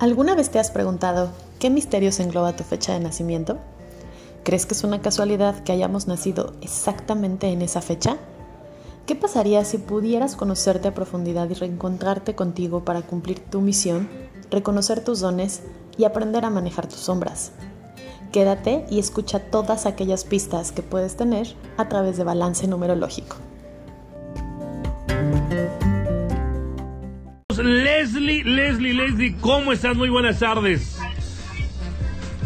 ¿Alguna vez te has preguntado qué misterios engloba tu fecha de nacimiento? ¿Crees que es una casualidad que hayamos nacido exactamente en esa fecha? ¿Qué pasaría si pudieras conocerte a profundidad y reencontrarte contigo para cumplir tu misión, reconocer tus dones y aprender a manejar tus sombras? Quédate y escucha todas aquellas pistas que puedes tener a través de balance numerológico. Leslie, Leslie, Leslie, ¿cómo estás? Muy buenas tardes.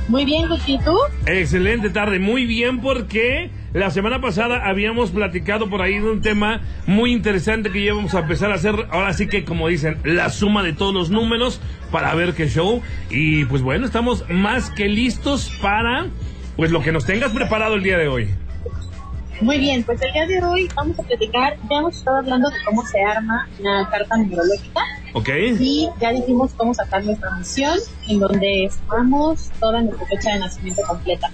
Muy bien, ¿y tú? Excelente tarde, muy bien porque la semana pasada habíamos platicado por ahí de un tema muy interesante que íbamos a empezar a hacer, ahora sí que como dicen, la suma de todos los números para ver qué show. Y pues bueno, estamos más que listos para pues lo que nos tengas preparado el día de hoy. Muy bien, pues el día de hoy vamos a platicar, ya hemos estado hablando de cómo se arma una carta numerológica. Ok. Y ya dijimos cómo sacar nuestra misión, en donde estamos toda nuestra fecha de nacimiento completa.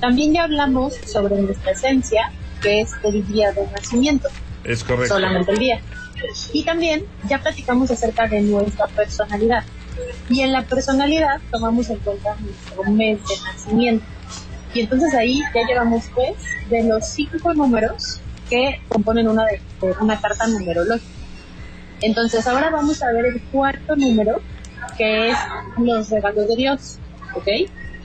También ya hablamos sobre nuestra esencia, que es el día de nacimiento. Es correcto. Solamente el día. Y también ya platicamos acerca de nuestra personalidad. Y en la personalidad tomamos en cuenta nuestro mes de nacimiento. Y entonces ahí ya llevamos pues de los cinco números que componen una, de, una carta numerológica. Entonces ahora vamos a ver el cuarto número, que es los regalos de Dios, ¿ok?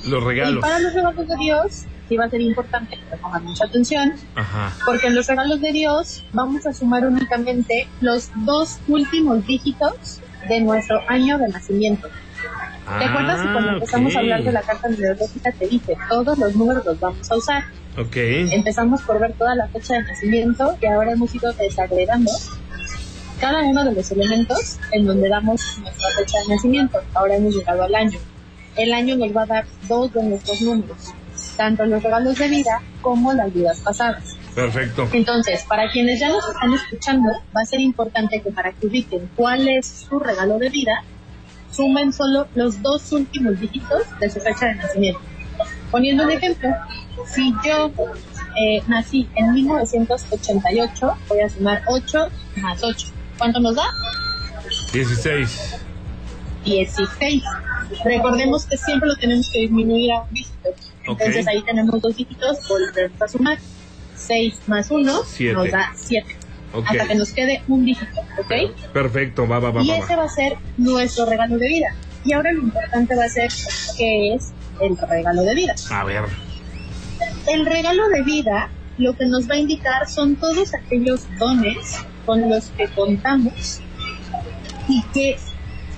Los regalos. Y para los regalos de Dios sí va a ser importante que pongan mucha atención, Ajá. porque en los regalos de Dios vamos a sumar únicamente los dos últimos dígitos de nuestro año de nacimiento. ¿Te acuerdas que cuando Ah, empezamos a hablar de la carta numerológica te dije, todos los números los vamos a usar? Ok. Empezamos por ver toda la fecha de nacimiento y ahora hemos ido desagregando cada uno de los elementos en donde damos nuestra fecha de nacimiento. Ahora hemos llegado al año. El año nos va a dar dos de nuestros números, tanto los regalos de vida como las vidas pasadas. Perfecto. Entonces, para quienes ya nos están escuchando, va a ser importante que para que ubiquen cuál es su regalo de vida, sumen solo los dos últimos dígitos de su fecha de nacimiento. Poniendo un ejemplo, si yo eh, nací en 1988, voy a sumar 8 más 8. ¿Cuánto nos da? 16. 16. Recordemos que siempre lo tenemos que disminuir a un dígito. Entonces Ok. ahí tenemos dos dígitos, volvemos a sumar. 6 más 1 Siete. nos da 7. Ok. Hasta que nos quede un dígito, ¿ok? Perfecto, va, va, va, Y va, ese va. va a ser nuestro regalo de vida. Y ahora lo importante va a ser qué es el regalo de vida. A ver. El regalo de vida lo que nos va a indicar son todos aquellos dones con los que contamos y que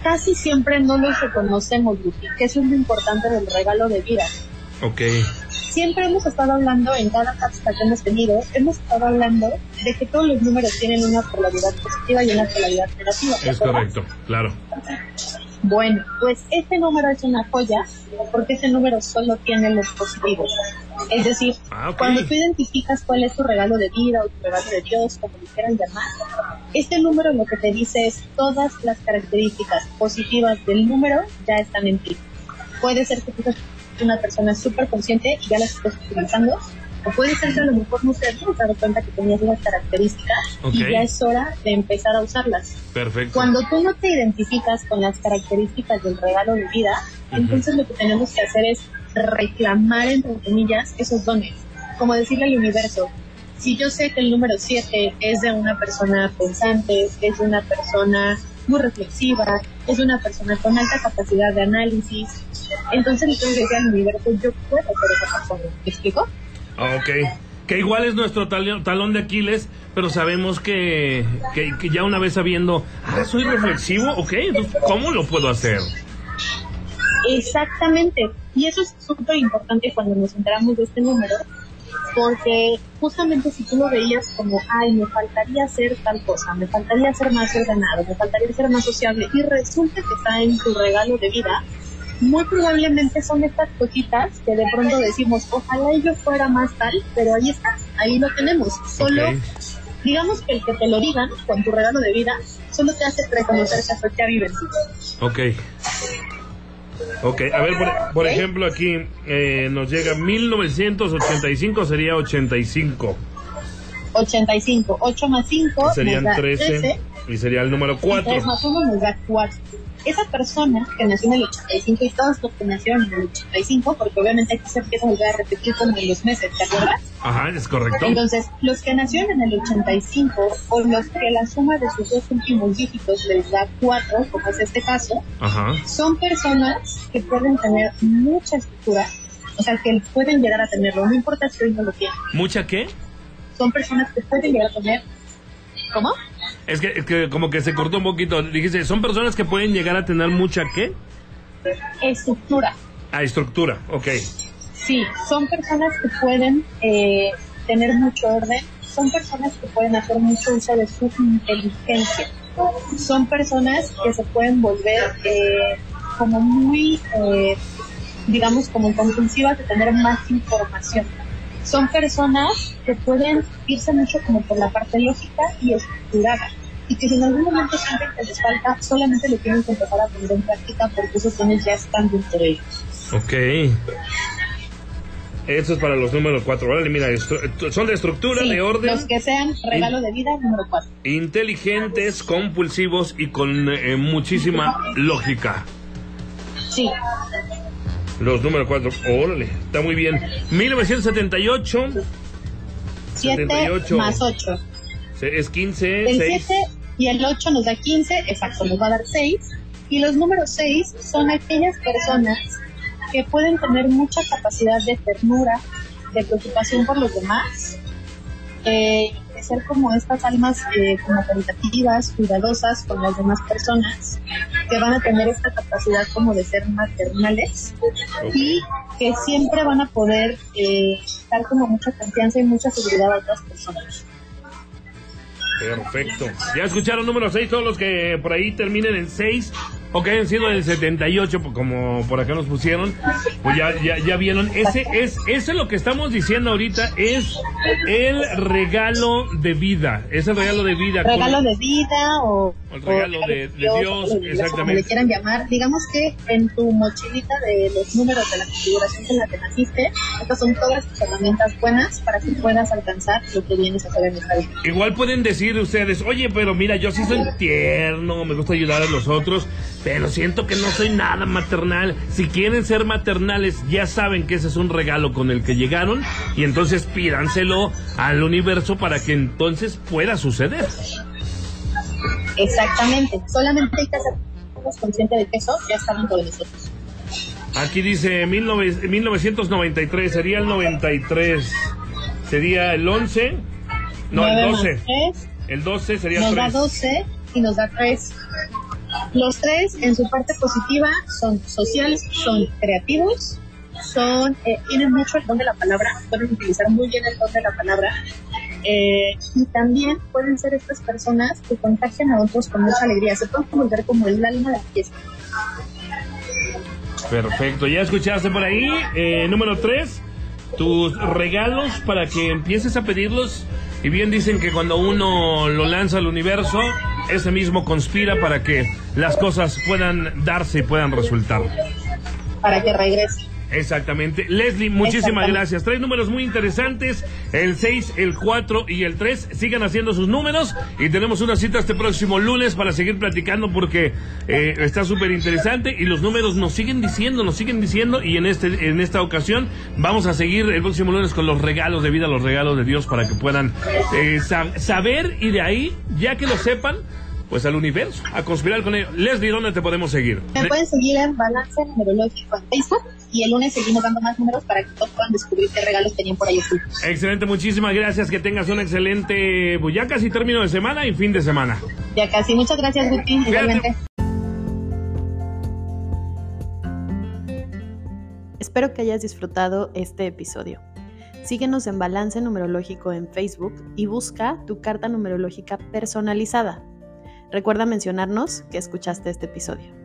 casi siempre no los reconocemos, que eso es lo importante del regalo de vida. Ok. Siempre hemos estado hablando, en cada cápsula que hemos tenido, hemos estado hablando de que todos los números tienen una polaridad positiva y una polaridad negativa. ¿te Es correcto, claro. Bueno, pues este número es una joya porque este número solo tiene los positivos. Es decir, Ah, cuando tú identificas cuál es tu regalo de vida o tu regalo de Dios, como le quieran llamar, este número lo que te dice es todas las características positivas del número ya están en ti. Puede ser que tú seas una persona súper consciente y ya las estés utilizando, o puede ser que a lo mejor no te hayas dado cuenta que tenías esas características y Ok. ya es hora de empezar a usarlas. Perfecto. Cuando tú no te identificas con las características del regalo de vida, entonces lo que tenemos que hacer es reclamar, entre comillas, esos dones. Como decirle al universo, si yo sé que el número 7 es de una persona pensante, es de una persona muy reflexiva, es de una persona con alta capacidad de análisis, entonces le tengo que decir al universo, yo puedo ser esa persona. ¿Me explico? Ah, Ok. Que igual es nuestro talón, de Aquiles, pero sabemos que, que, que ya una vez sabiendo, ah, soy reflexivo, ok, entonces, ¿cómo lo puedo hacer? Exactamente. Y eso es súper importante cuando nos enteramos de este número, porque justamente si tú lo veías como, ay, me faltaría hacer tal cosa, me faltaría ser más ordenado, me faltaría ser más sociable, y resulta que está en tu regalo de vida, muy probablemente son estas cositas que de pronto decimos, ojalá yo fuera más tal, pero ahí está, ahí lo tenemos. Solo, Ok. digamos que el que te lo digan con tu regalo de vida, solo te hace reconocer esa fecha vivencia. Ok. Ok, a ver, por, por Ok. ejemplo, aquí eh, nos llega 1985, sería 85. 85. 8 más 5 Serían nos da 13. 13. Y sería el número 4. 3 más 1 nos da 4. Esa persona que nació en el 85 y todos los que nacieron en el 85, porque obviamente aquí se empieza a volver a repetir como en los meses, ¿te acuerdas? Ajá, es correcto. Entonces, los que nacieron en el 85 o los que la suma de sus dos últimos dígitos les da 4, como es este caso, Ajá. son personas que pueden tener mucha estructura, o sea, que pueden llegar a tenerlo, no importa si hoy no lo tienen. ¿Mucha qué? Son personas que pueden llegar a tener. ¿Cómo? Es que, es que como que se cortó un poquito. Dijiste, son personas que pueden llegar a tener mucha qué? Estructura. Ah, estructura, ok. Sí, son personas que pueden eh, tener mucho orden, son personas que pueden hacer mucho uso de su inteligencia, son personas que se pueden volver eh, como muy, eh, digamos, como compulsivas de tener más información. Son personas que pueden irse mucho como por la parte lógica y estructurada y que si en algún momento sienten que les falta, solamente lo tienen que empezar a poner en práctica porque esos dones ya están dentro de ellos. Ok. Eso es para los números 4. Vale, mira, estru- son de estructura, Sí, de orden, Los que sean regalo de vida, número 4. inteligentes, compulsivos y con eh, muchísima lógica. Sí, Los números 4. Órale, está muy bien. 1978 7 78. más 8. se- es 15, El 6. 7 y el 8 nos da 15, exacto, nos va a dar 6. Y los números 6 son aquellas personas que pueden tener mucha capacidad de ternura, de preocupación por los demás, eh, de ser como estas almas eh, como caritativas, cuidadosas con las demás personas, que van a tener esta capacidad como de ser maternales y que siempre van a poder eh, dar como mucha confianza y mucha seguridad a otras personas. Perfecto. Ya escucharon número 6, todos los que por ahí terminen en 6 o que hayan sido del 78, pues, como por acá nos pusieron, pues ya, ya, ya vieron. Ese es, ese es lo que estamos diciendo ahorita, es el regalo de vida. Es el regalo de vida. con- regalo de vida o El regalo o de- de Dios, o la iglesia, exactamente. como le quieran llamar digamos que en tu mochilita de los números de la configuración con la que naciste estas son todas tus herramientas buenas para que puedas alcanzar lo que vienes a hacer en esta vida Igual pueden decir ustedes, oye, pero mira, yo sí soy tierno, me gusta ayudar a los otros, pero siento que no soy nada maternal. Si quieren ser maternales, ya saben que ese es un regalo con el que llegaron y entonces pídanselo al universo para que entonces pueda suceder. exactamente solamente hay que hacernos consciente de que eso ya está dentro de nosotros Aquí dice 19 1993, sería el 93, sería el 11, no, el Nueve más 12. tres, El 12 sería el nos da 3. 12 y nos da 3 los tres en su parte positiva son sociales son creativos son eh, tienen mucho el don de la palabra pueden utilizar muy bien el don de la palabra eh, y también pueden ser estas personas que contagian a otros con mucha alegría se pueden volver como el alma de la fiesta Perfecto, ya escuchaste por ahí. Eh, número 3, tus regalos para que empieces a pedirlos. Y bien dicen que cuando uno lo lanza al universo, ese mismo conspira para que las cosas puedan darse y puedan resultar. para que regrese Exactamente. Leslie, muchísimas gracias. Tres números muy interesantes, el 6, el 4 y el 3. Sigan haciendo sus números y tenemos una cita este próximo lunes para seguir platicando porque eh, está súper interesante y los números nos siguen diciendo, nos siguen diciendo y en, este, en esta ocasión vamos a seguir el próximo lunes con los regalos de vida, los regalos de Dios para que puedan eh, sa- saber y de ahí, ya que lo sepan, pues al universo, a conspirar con ellos. Leslie, ¿dónde te podemos seguir? me pueden seguir en balance numerológico en Facebook y el lunes seguimos dando más números para que todos puedan descubrir qué regalos tenían por ahí ocultos Excelente, muchísimas gracias. Que tengas un excelente, pues ya casi término de semana y fin de semana. ya casi muchas gracias Guti igualmente Espero que hayas disfrutado este episodio. Síguenos en Balance Numerológico en Facebook y busca tu carta numerológica personalizada. Recuerda mencionarnos que escuchaste este episodio.